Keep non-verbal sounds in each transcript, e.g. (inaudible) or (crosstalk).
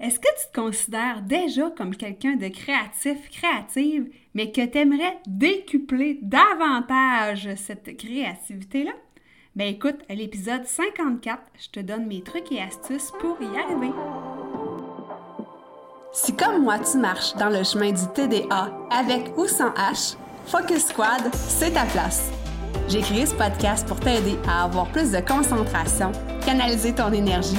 Est-ce que tu te considères déjà comme quelqu'un de créatif, créative, mais que tu aimerais décupler davantage cette créativité-là? Ben écoute, à l'épisode 54, je te donne mes trucs et astuces pour y arriver. Si comme moi tu marches dans le chemin du TDA avec ou sans H, Focus Squad, c'est ta place. J'ai créé ce podcast pour t'aider à avoir plus de concentration, canaliser ton énergie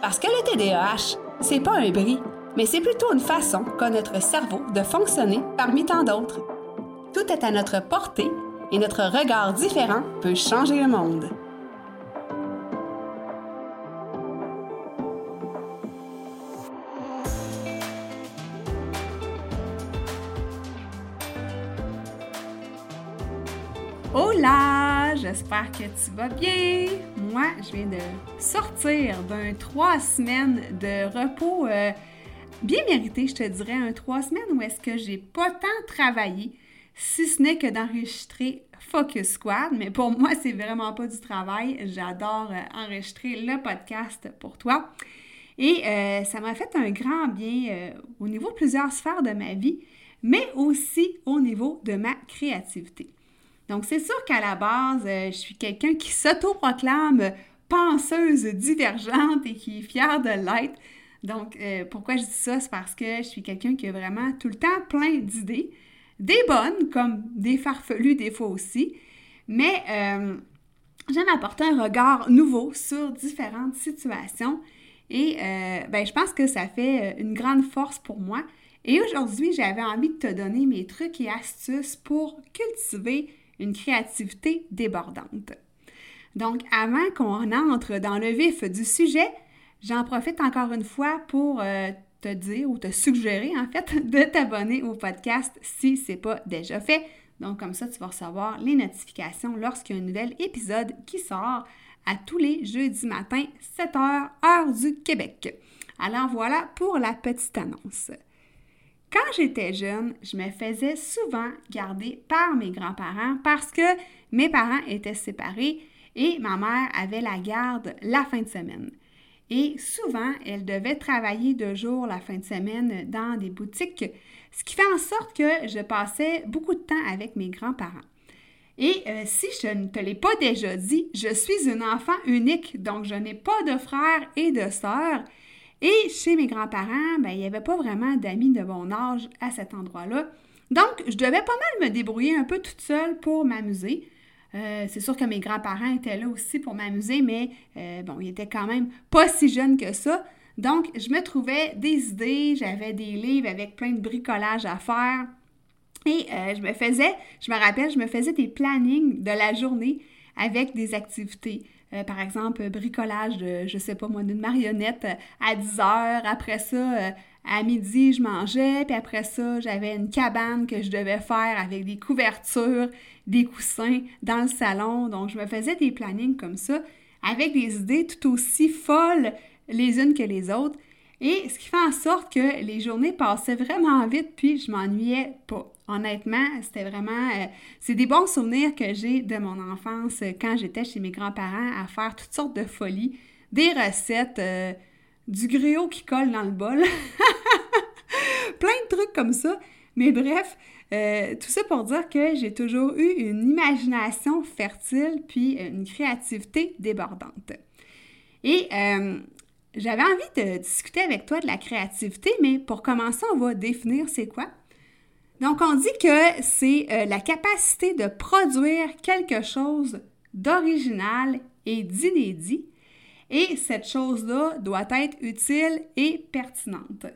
Parce que le TDAH, c'est pas un bris, mais c'est plutôt une façon qu'a notre cerveau de fonctionner parmi tant d'autres. Tout est à notre portée et notre regard différent peut changer le monde. Hola, j'espère que tu vas bien. Moi, je viens de sortir d'un trois semaines de repos euh, bien mérité, je te dirais, un trois semaines où est-ce que j'ai pas tant travaillé, si ce n'est que d'enregistrer Focus Squad. Mais pour moi, c'est vraiment pas du travail. J'adore euh, enregistrer le podcast pour toi. Et euh, ça m'a fait un grand bien au niveau de plusieurs sphères de ma vie, mais aussi au niveau de ma créativité. Donc, c'est sûr qu'à la base, euh, je suis quelqu'un qui s'autoproclame penseuse divergente et qui est fière de l'être. Donc, euh, pourquoi je dis ça? C'est parce que je suis quelqu'un qui a vraiment tout le temps plein d'idées, des bonnes comme des farfelues des fois aussi, mais euh, j'aime apporter un regard nouveau sur différentes situations et ben, je pense que ça fait une grande force pour moi. Et aujourd'hui, j'avais envie de te donner mes trucs et astuces pour cultiver une créativité débordante. Donc, avant qu'on entre dans le vif du sujet, j'en profite encore une fois pour euh, te dire ou te suggérer en fait (laughs) de t'abonner au podcast si ce n'est pas déjà fait. Donc, comme ça, tu vas recevoir les notifications lorsqu'il y a un nouvel épisode qui sort à tous les jeudis matins, 7h, heure du Québec. Alors voilà pour la petite annonce. Quand j'étais jeune, je me faisais souvent garder par mes grands-parents parce que mes parents étaient séparés et ma mère avait la garde la fin de semaine. Et souvent, elle devait travailler de jour la fin de semaine dans des boutiques, ce qui fait en sorte que je passais beaucoup de temps avec mes grands-parents. Et euh, si je ne te l'ai pas déjà dit, je suis une enfant unique, donc je n'ai pas de frères et de sœurs. Et chez mes grands-parents, ben, il n'y avait pas vraiment d'amis de mon âge à cet endroit-là. Donc, je devais pas mal me débrouiller un peu toute seule pour m'amuser. Euh, c'est sûr que mes grands-parents étaient là aussi pour m'amuser, mais euh, bon, ils étaient quand même pas si jeunes que ça. Donc, je me trouvais des idées, j'avais des livres avec plein de bricolage à faire. Et euh, je me faisais, je me rappelle, je me faisais des plannings de la journée avec des activités. Euh, par exemple, bricolage de, je sais pas moi, d'une marionnette euh, à 10 heures. Après ça, euh, à midi, je mangeais. Puis après ça, j'avais une cabane que je devais faire avec des couvertures, des coussins dans le salon. Donc, je me faisais des plannings comme ça avec des idées tout aussi folles les unes que les autres. Et ce qui fait en sorte que les journées passaient vraiment vite, puis je m'ennuyais pas. Honnêtement, c'était vraiment... Euh, c'est des bons souvenirs que j'ai de mon enfance euh, quand j'étais chez mes grands-parents à faire toutes sortes de folies, des recettes, euh, du griot qui colle dans le bol, (laughs) plein de trucs comme ça. Mais bref, tout ça pour dire que j'ai toujours eu une imagination fertile puis une créativité débordante. Et j'avais envie de discuter avec toi de la créativité, mais pour commencer, on va définir c'est quoi. Donc, on dit que c'est euh, la capacité de produire quelque chose d'original et d'inédit, et cette chose-là doit être utile et pertinente.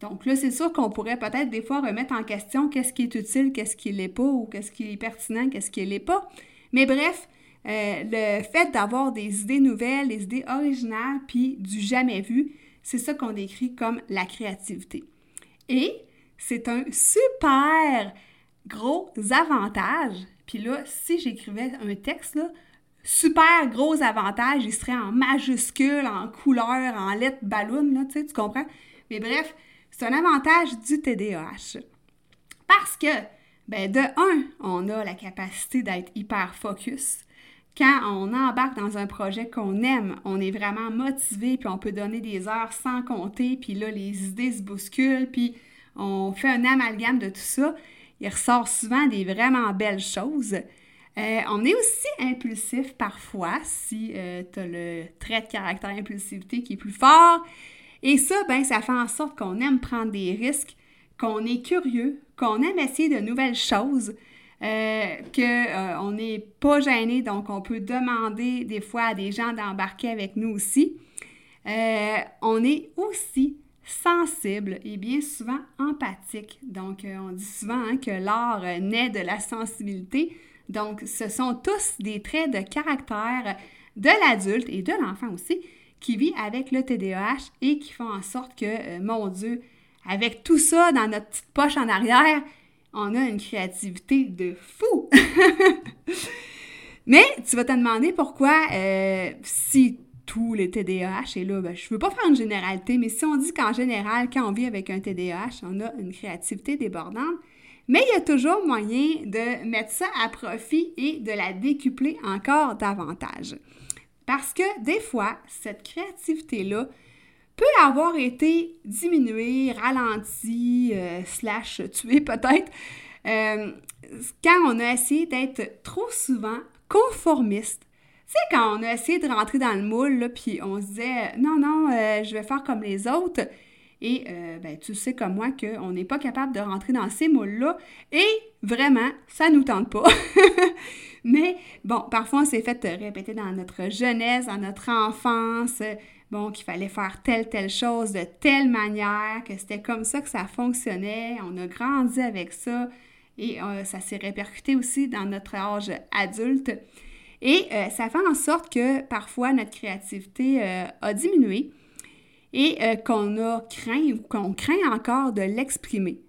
Donc là, c'est sûr qu'on pourrait peut-être des fois remettre en question qu'est-ce qui est utile, qu'est-ce qui l'est pas, ou qu'est-ce qui est pertinent, qu'est-ce qui l'est pas. Mais bref, euh, le fait d'avoir des idées nouvelles, des idées originales, puis du jamais vu, c'est ça qu'on décrit comme la créativité. Et c'est un super gros avantage. Puis là, si j'écrivais un texte, là, super gros avantage, il serait en majuscule, en couleur, en lettres ballon, là, tu sais, tu comprends? Mais bref, c'est un avantage du TDAH. Parce que, ben, de un, on a la capacité d'être hyper focus. Quand on embarque dans un projet qu'on aime, on est vraiment motivé, puis on peut donner des heures sans compter, puis là, les idées se bousculent, puis on fait un amalgame de tout ça. Il ressort souvent des vraiment belles choses. Euh, on est aussi impulsif parfois si euh, tu as le trait de caractère impulsivité qui est plus fort. Et ça, ben, ça fait en sorte qu'on aime prendre des risques, qu'on est curieux, qu'on aime essayer de nouvelles choses, euh, qu'on n'est pas gêné, donc on peut demander des fois à des gens d'embarquer avec nous aussi. on est aussi sensible et bien souvent empathique. Donc, on dit souvent hein, que l'art naît de la sensibilité. Donc, ce sont tous des traits de caractère de l'adulte et de l'enfant aussi qui vit avec le TDAH et qui font en sorte que, euh, mon Dieu, avec tout ça dans notre petite poche en arrière, on a une créativité de fou. (laughs) Mais tu vas te demander pourquoi, euh, si tous les TDAH, et là, ben, je ne veux pas faire une généralité, mais si on dit qu'en général, quand on vit avec un TDAH, on a une créativité débordante, mais il y a toujours moyen de mettre ça à profit et de la décupler encore davantage. Parce que des fois, cette créativité-là peut avoir été diminuée, ralentie, euh, slash tuée peut-être, euh, quand on a essayé d'être trop souvent conformiste. Sais, quand on a essayé de rentrer dans le moule, puis on se disait, non, non, euh, je vais faire comme les autres, et euh, ben, tu sais comme moi qu'on n'est pas capable de rentrer dans ces moules-là. Et vraiment, ça ne nous tente pas. (laughs) Mais bon, parfois on s'est fait répéter dans notre jeunesse, dans notre enfance, bon, qu'il fallait faire telle, telle chose de telle manière, que c'était comme ça que ça fonctionnait. On a grandi avec ça et euh, ça s'est répercuté aussi dans notre âge adulte. Et euh, ça fait en sorte que parfois notre créativité a diminué et euh, qu'on a craint ou qu'on craint encore de l'exprimer.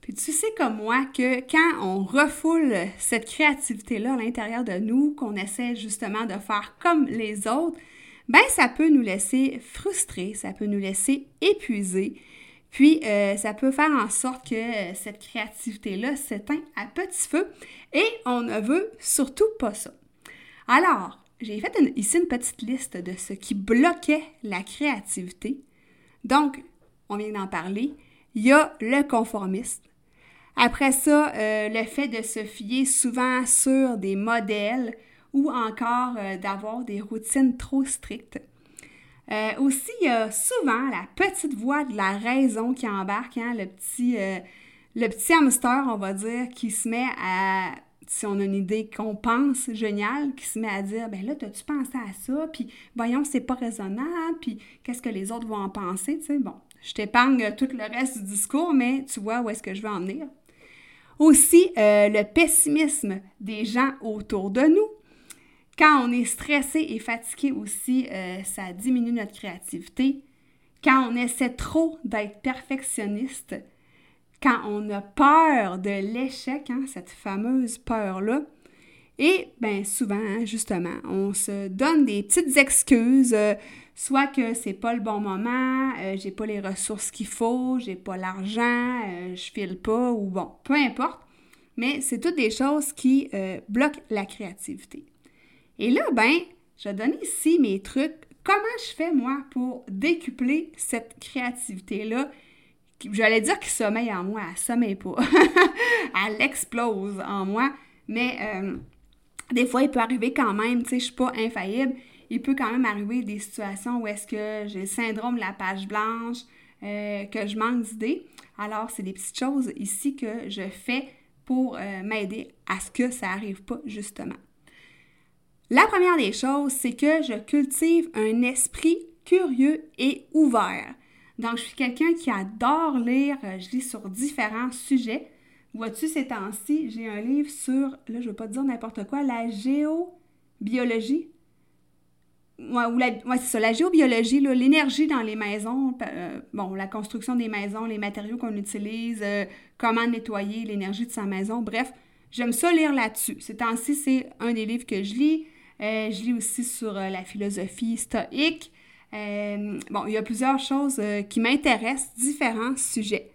Puis tu sais comme moi que quand on refoule cette créativité-là à l'intérieur de nous, qu'on essaie justement de faire comme les autres, ben ça peut nous laisser frustrés, ça peut nous laisser épuisés, puis euh, ça peut faire en sorte que euh, cette créativité-là s'éteint à petit feu et on ne veut surtout pas ça. Alors, j'ai fait ici une petite liste de ce qui bloquait la créativité. Donc, on vient d'en parler. Il y a le conformisme. Après ça, euh, le fait de se fier souvent sur des modèles ou encore euh, d'avoir des routines trop strictes. Euh, aussi, il y a souvent la petite voix de la raison qui embarque, hein, le, petit, le petit hamster, on va dire, qui se met à si on a une idée qu'on pense géniale, qui se met à dire ben là, as-tu pensé à ça? Puis voyons, c'est pas raisonnable, puis qu'est-ce que les autres vont en penser? Tu sais, bon, je t'épargne tout le reste du discours, mais tu vois où est-ce que je veux en venir. Aussi, euh, le pessimisme des gens autour de nous. Quand on est stressé et fatigué aussi, euh, ça diminue notre créativité. Quand on essaie trop d'être perfectionniste, quand on a peur de l'échec, hein, cette fameuse peur-là. Et bien souvent, hein, justement, on se donne des petites excuses, euh, soit que c'est pas le bon moment, euh, j'ai pas les ressources qu'il faut, j'ai pas l'argent, euh, je file pas, ou bon, peu importe. Mais c'est toutes des choses qui bloquent la créativité. Et là, ben, je vais donner ici mes trucs. Comment je fais, moi, pour décupler cette créativité-là? J'allais dire qu'il sommeille en moi, elle sommeille pas. (laughs) elle explose en moi. Mais euh, des fois, il peut arriver quand même, tu sais, je suis pas infaillible. Il peut quand même arriver des situations où est-ce que j'ai le syndrome de la page blanche, euh, que je manque d'idées. Alors, c'est des petites choses ici que je fais pour euh, m'aider à ce que ça n'arrive pas, justement. La première des choses, c'est que je cultive un esprit curieux et ouvert. Donc, je suis quelqu'un qui adore lire. Euh, je lis sur différents sujets. Vois-tu, ces temps-ci, j'ai un livre sur, là, je ne veux pas dire n'importe quoi, la géobiologie. ou la, c'est ça, la géobiologie, l'énergie dans les maisons, euh, bon, la construction des maisons, les matériaux qu'on utilise, euh, comment nettoyer l'énergie de sa maison, bref, j'aime ça lire là-dessus. Ces temps-ci, c'est un des livres que je lis. Je lis aussi sur la philosophie stoïque. Bon, il y a plusieurs choses qui m'intéressent, différents sujets.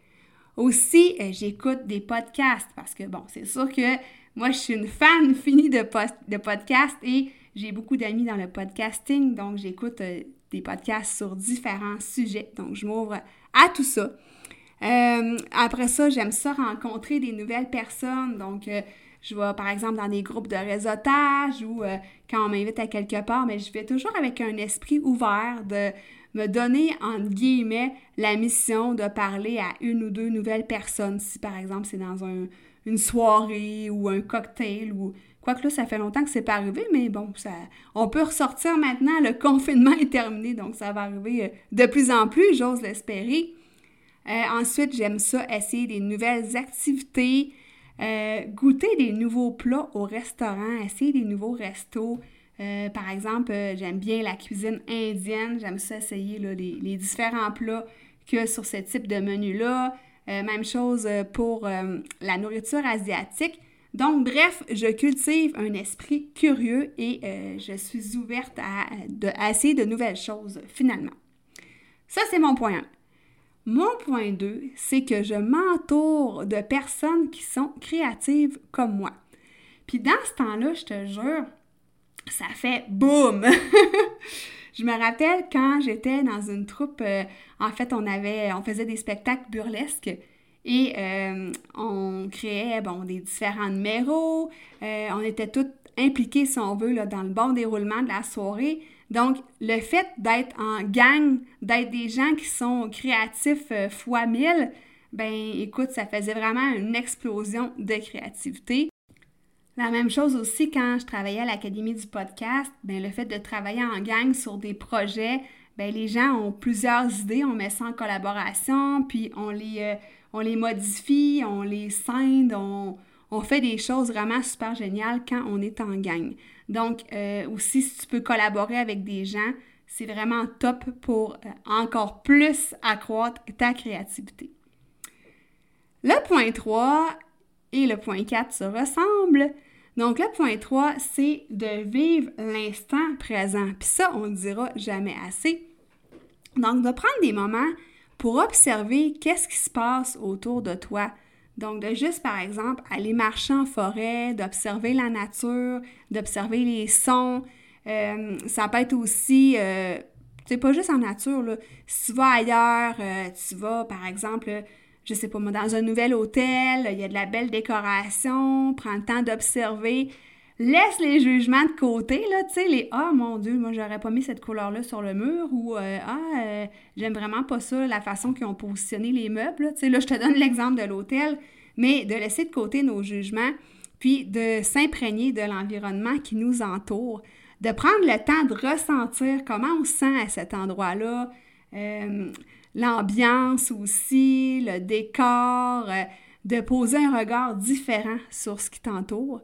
Aussi, j'écoute des podcasts parce que, bon, c'est sûr que moi, je suis une fan (laughs) finie de, de podcasts et j'ai beaucoup d'amis dans le podcasting, donc j'écoute euh, des podcasts sur différents sujets. Donc, je m'ouvre à tout ça. Euh, après ça, j'aime ça rencontrer des nouvelles personnes. Donc, euh, je vais par exemple dans des groupes de réseautage ou quand on m'invite à quelque part, mais je vais toujours avec un esprit ouvert de me donner, entre guillemets, la mission de parler à une ou deux nouvelles personnes. Si par exemple c'est dans une soirée ou un cocktail ou Quoique là, ça fait longtemps que c'est pas arrivé, mais bon, ça, on peut ressortir maintenant. Le (laughs) confinement est terminé, donc ça va arriver euh, de plus en plus, j'ose l'espérer. Euh, ensuite, j'aime ça, essayer des nouvelles activités, euh, goûter des nouveaux plats au restaurant, essayer des nouveaux restos. par exemple, j'aime bien la cuisine indienne, j'aime ça essayer les, différents plats que sur ce type de menu-là. même chose pour la nourriture asiatique. Donc, bref, je cultive un esprit curieux et euh, je suis ouverte à, essayer de nouvelles choses, finalement. Ça, c'est mon point 1. Mon point 2, c'est que je m'entoure de personnes qui sont créatives comme moi. Puis dans ce temps-là, je te jure, ça fait boum! (laughs) je me rappelle quand j'étais dans une troupe, euh, en fait, on avait, on faisait des spectacles burlesques et euh, on créait bon, des différents numéros. Euh, on était tous impliqués, si on veut, dans le bon déroulement de la soirée. Donc, le fait d'être en gang, d'être des gens qui sont créatifs euh, fois mille, ben écoute, ça faisait vraiment une explosion de créativité. La même chose aussi quand je travaillais à l'Académie du podcast, ben le fait de travailler en gang sur des projets, ben les gens ont plusieurs idées, on met ça en collaboration, puis on les, on les modifie, on les scinde, on, fait des choses vraiment super géniales quand on est en gang. Donc, euh, aussi, si tu peux collaborer avec des gens, c'est vraiment top pour euh, encore plus accroître ta créativité. Le point 3 et le point 4 se ressemblent. Donc, le point 3, c'est de vivre l'instant présent. Puis ça, on ne dira jamais assez. Donc, de prendre des moments pour observer qu'est-ce qui se passe autour de toi. Donc, de juste, par exemple, aller marcher en forêt, d'observer la nature, d'observer les sons. Euh, ça peut être aussi, euh, tu sais, pas juste en nature, là. Si tu vas ailleurs, euh, tu vas, par exemple, je sais pas moi, dans un nouvel hôtel, il y a de la belle décoration, prends le temps d'observer laisse les jugements de côté, là, tu sais, les Ah, mon Dieu, moi, j'aurais pas mis cette couleur-là sur le mur ou euh, Ah, euh, j'aime vraiment pas ça, la façon qu'ils ont positionné les meubles. Tu sais, là, je te donne (laughs) l'exemple de l'hôtel, mais de laisser de côté nos jugements, puis de s'imprégner de l'environnement qui nous entoure, de prendre le temps de ressentir comment on sent à cet endroit-là, euh, l'ambiance aussi, le décor, de poser un regard différent sur ce qui t'entoure.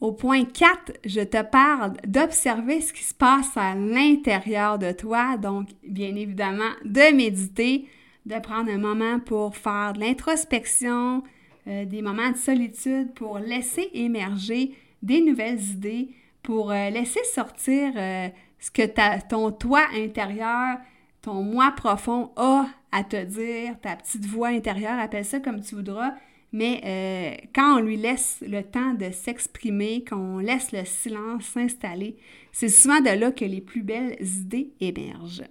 Au point 4, je te parle d'observer ce qui se passe à l'intérieur de toi, donc bien évidemment de méditer, de prendre un moment pour faire de l'introspection, euh, des moments de solitude pour laisser émerger des nouvelles idées, pour euh, laisser sortir euh, ce que ton toi intérieur, ton moi profond a à te dire, ta petite voix intérieure, appelle ça comme tu voudras, mais euh, quand on lui laisse le temps de s'exprimer, qu'on laisse le silence s'installer, c'est souvent de là que les plus belles idées émergent.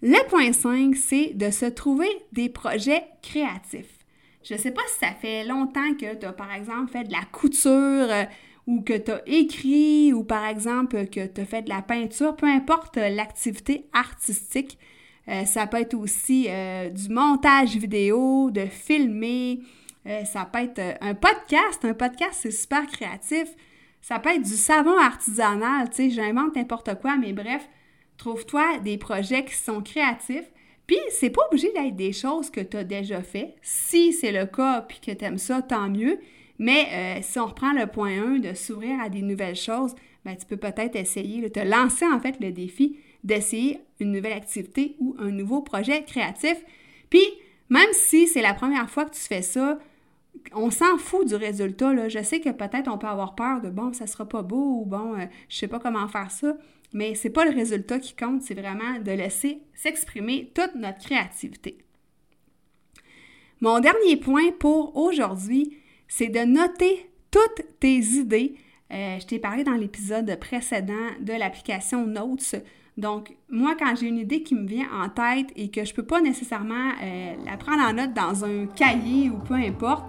Le point 5, c'est de se trouver des projets créatifs. Je ne sais pas si ça fait longtemps que tu as, par exemple, fait de la couture euh, ou que tu as écrit ou, par exemple, que tu as fait de la peinture, peu importe l'activité artistique, euh, ça peut être aussi euh, du montage vidéo, de filmer. Euh, ça peut être un podcast. Un podcast, c'est super créatif. Ça peut être du savon artisanal. Tu sais, j'invente n'importe quoi, mais bref, trouve-toi des projets qui sont créatifs. Puis, c'est pas obligé d'être des choses que tu as déjà fait. Si c'est le cas puis que tu aimes ça, tant mieux. Mais si on reprend le point 1 de s'ouvrir à des nouvelles choses, ben, tu peux peut-être essayer, te lancer en fait le défi d'essayer une nouvelle activité ou un nouveau projet créatif. Puis, même si c'est la première fois que tu fais ça, on s'en fout du résultat. Je sais que peut-être on peut avoir peur de bon, ça sera pas beau ou bon, je euh, je sais pas comment faire ça, mais c'est pas le résultat qui compte, c'est vraiment de laisser s'exprimer toute notre créativité. Mon dernier point pour aujourd'hui, c'est de noter toutes tes idées. Euh, je t'ai parlé dans l'épisode précédent de l'application Notes. Donc, moi, quand j'ai une idée qui me vient en tête et que je ne peux pas nécessairement euh, la prendre en note dans un cahier ou peu importe,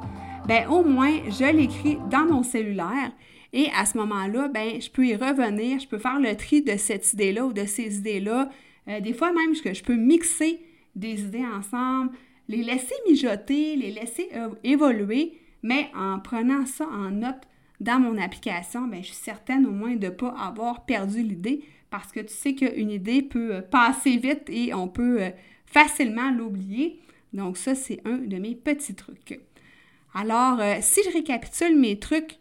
ben au moins, je l'écris dans mon cellulaire. Et à ce moment-là, ben, je peux y revenir, je peux faire le tri de cette idée-là ou de ces idées-là. Euh, des fois même, je, je peux mixer des idées ensemble, les laisser mijoter, les laisser évoluer, mais en prenant ça en note dans mon application, ben, je suis certaine au moins de ne pas avoir perdu l'idée parce que tu sais qu'une idée peut euh, passer vite et on peut facilement l'oublier. Donc ça, c'est un de mes petits trucs. Alors, euh, si je récapitule mes trucs,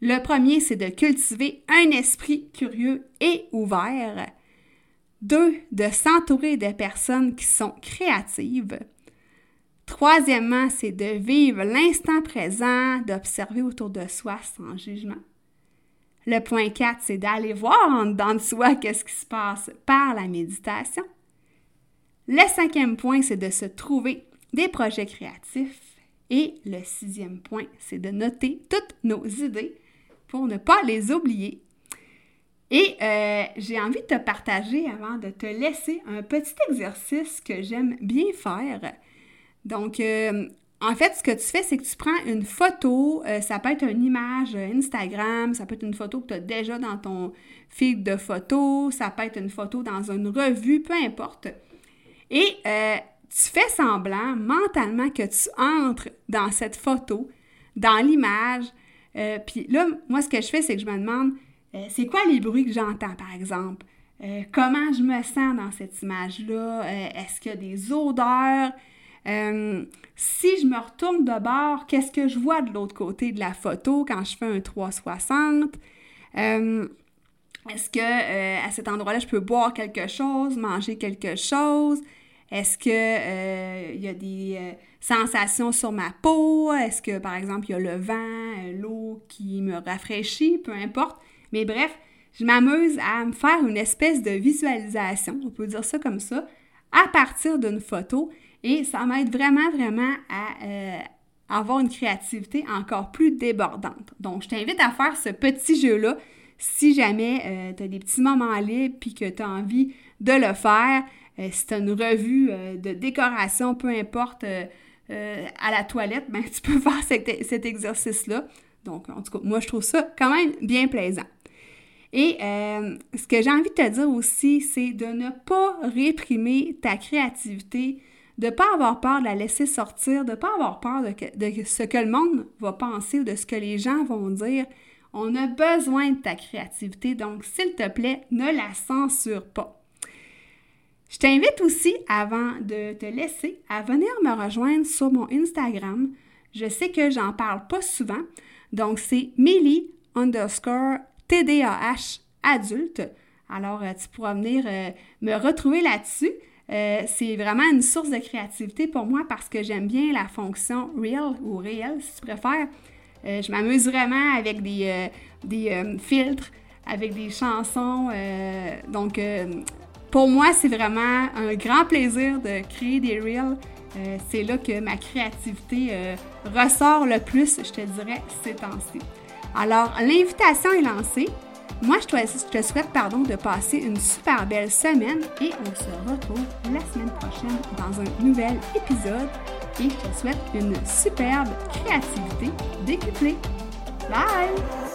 le premier, c'est de cultiver un esprit curieux et ouvert. Deux, de s'entourer de personnes qui sont créatives. Troisièmement, c'est de vivre l'instant présent, d'observer autour de soi sans jugement. Le point 4, c'est d'aller voir en dedans de soi qu'est-ce qui se passe par la méditation. Le cinquième point, c'est de se trouver des projets créatifs. Et le sixième point, c'est de noter toutes nos idées pour ne pas les oublier. Et euh, j'ai envie de te partager avant de te laisser un petit exercice que j'aime bien faire. Donc, euh, en fait, ce que tu fais, c'est que tu prends une photo, euh, ça peut être une image Instagram, ça peut être une photo que tu as déjà dans ton feed de photos, ça peut être une photo dans une revue, peu importe. Et tu fais semblant mentalement que tu entres dans cette photo, dans l'image. Euh, puis là, moi, ce que je fais, c'est que je me demande, euh, c'est quoi les bruits que j'entends, par exemple? Euh, comment je me sens dans cette image-là? Est-ce qu'il y a des odeurs? Si je me retourne de bord, qu'est-ce que je vois de l'autre côté de la photo quand je fais un 360? Est-ce que à cet endroit-là, je peux boire quelque chose, manger quelque chose? Est-ce qu'il euh, y a des euh, sensations sur ma peau? Est-ce que, par exemple, il y a le vent, euh, l'eau qui me rafraîchit? Peu importe. Mais bref, je m'amuse à me faire une espèce de visualisation, on peut dire ça comme ça, à partir d'une photo. Et ça m'aide vraiment, vraiment à avoir une créativité encore plus débordante. Donc, je t'invite à faire ce petit jeu-là si jamais tu as des petits moments libres puis que tu as envie de le faire. Euh, si tu as une revue euh, de décoration, peu importe, euh, à la toilette, ben, tu peux (laughs) faire cet, exercice-là. Donc, en tout cas, moi, je trouve ça quand même bien plaisant. Et ce que j'ai envie de te dire aussi, c'est de ne pas réprimer ta créativité, de ne pas avoir peur de la laisser sortir, de ne pas avoir peur de, ce que le monde va penser ou de ce que les gens vont dire. On a besoin de ta créativité, donc s'il te plaît, ne la censure pas. Je t'invite aussi, avant de te laisser, à venir me rejoindre sur mon Instagram. Je sais que j'en parle pas souvent, donc c'est Millie underscore TDAH adulte. Alors, euh, tu pourras venir euh, me retrouver là-dessus. Euh, c'est vraiment une source de créativité pour moi parce que j'aime bien la fonction real ou réel, si tu préfères. je m'amuse vraiment avec des, des filtres, avec des chansons. donc, pour moi, c'est vraiment un grand plaisir de créer des reels. Euh, c'est là que ma créativité euh, ressort le plus, je te dirais, ces temps-ci. Alors, l'invitation est lancée. Moi, je te, souhaite pardon, de passer une super belle semaine et on se retrouve la semaine prochaine dans un nouvel épisode. Et je te souhaite une superbe créativité décuplée. Bye!